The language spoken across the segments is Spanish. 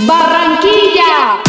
mi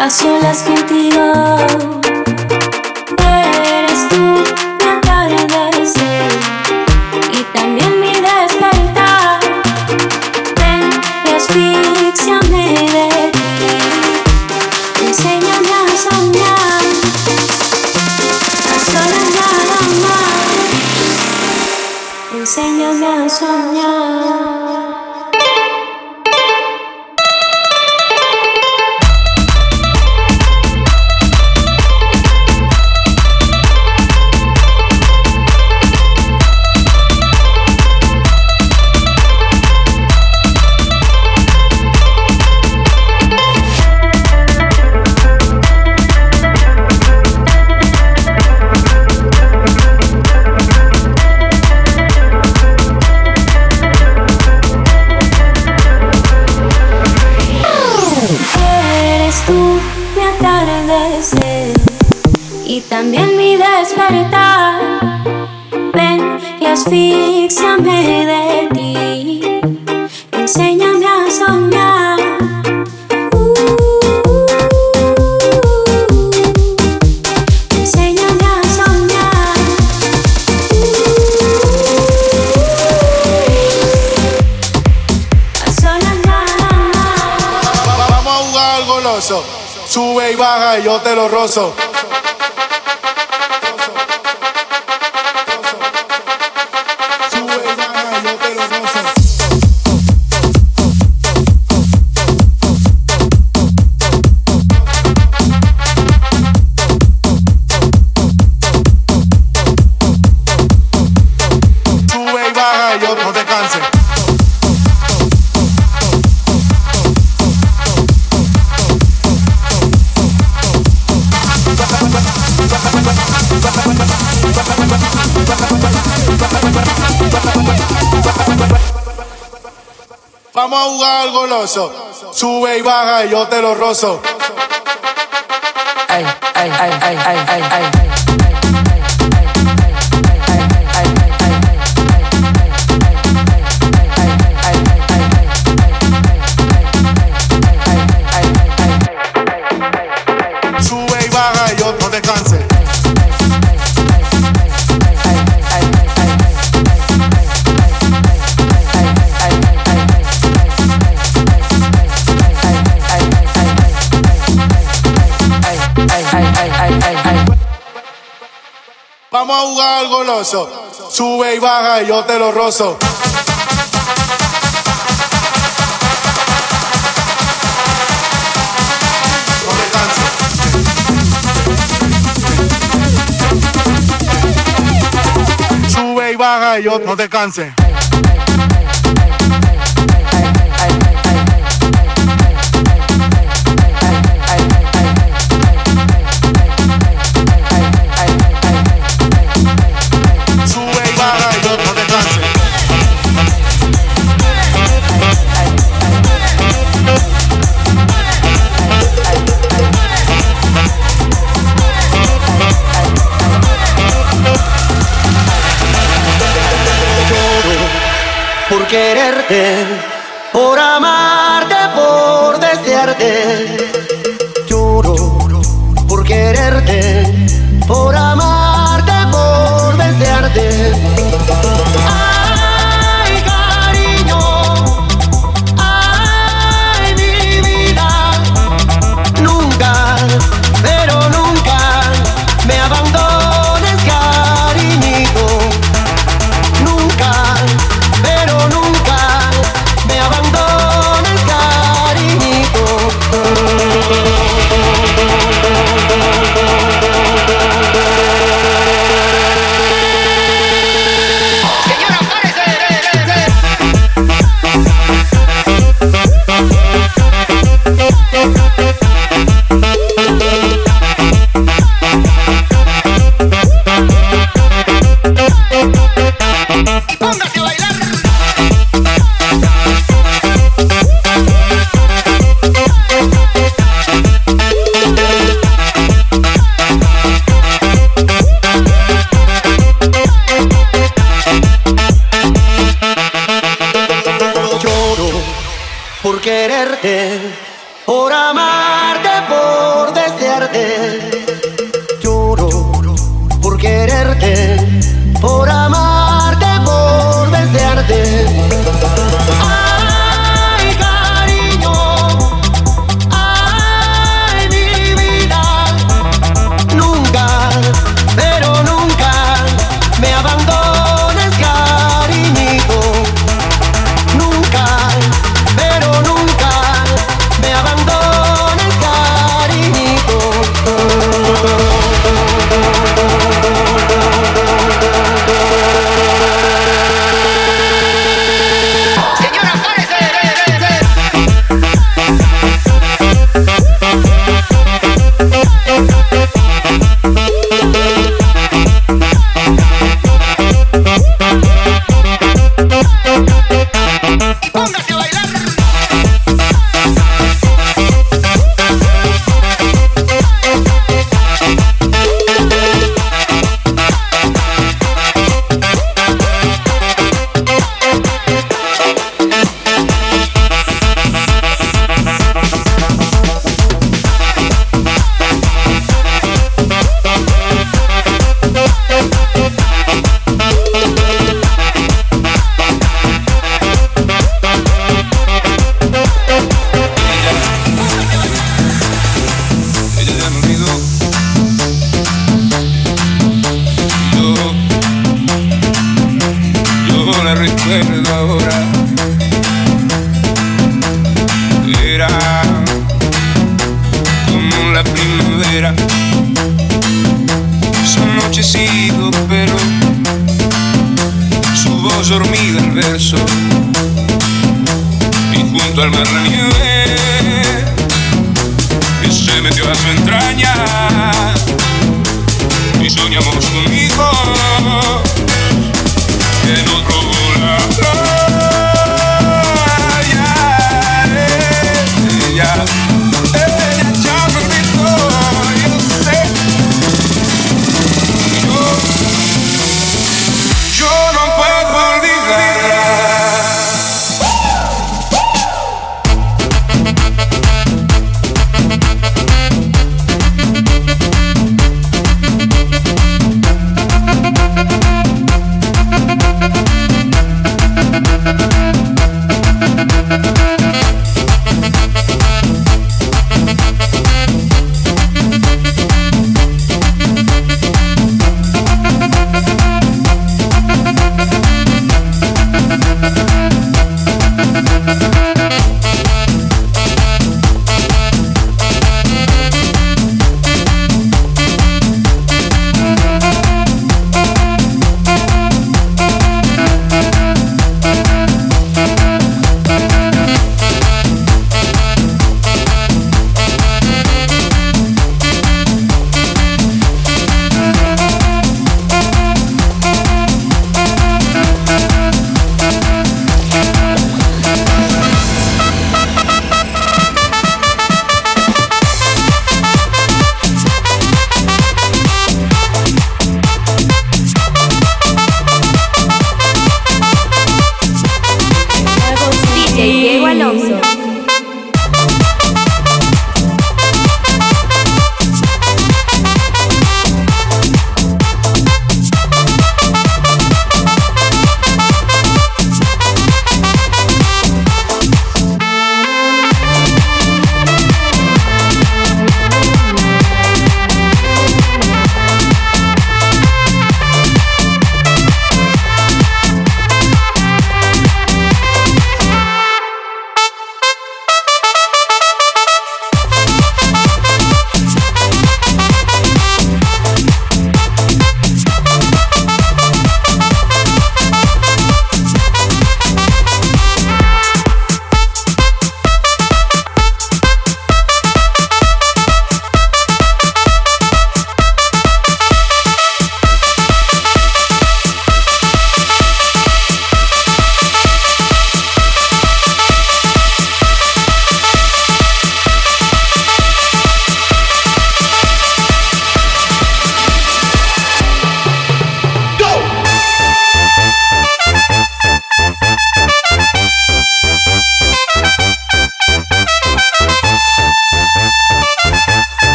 a solas contigo. Yo te lo rozo. Vamos a jugar al goloso. Sube y baja y yo te lo rozo. Ay, ay, ay, ay, ay, ay, ay. A goloso. Sube y baja y yo te lo rozo. Sube y baja y yo no te canses. head.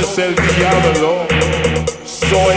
es el diablo. Soy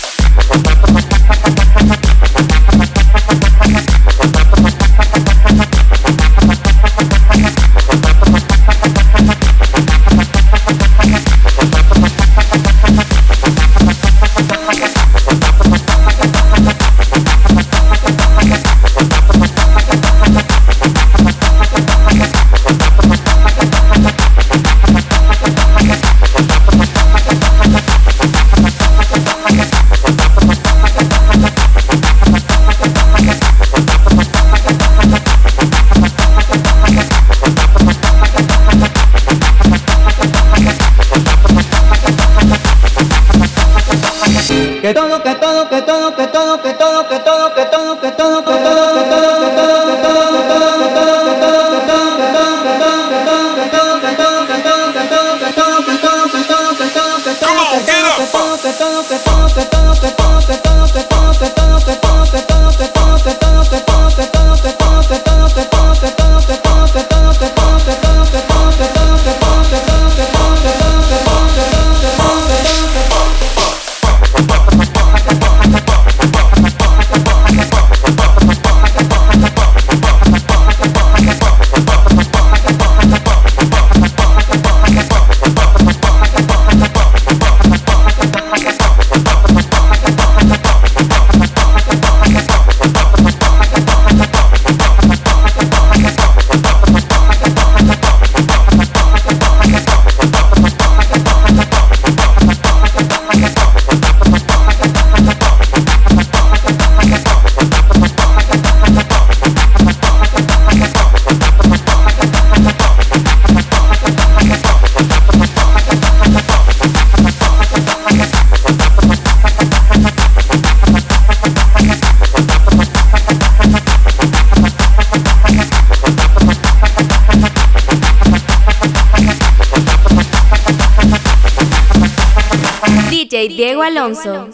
Alonso.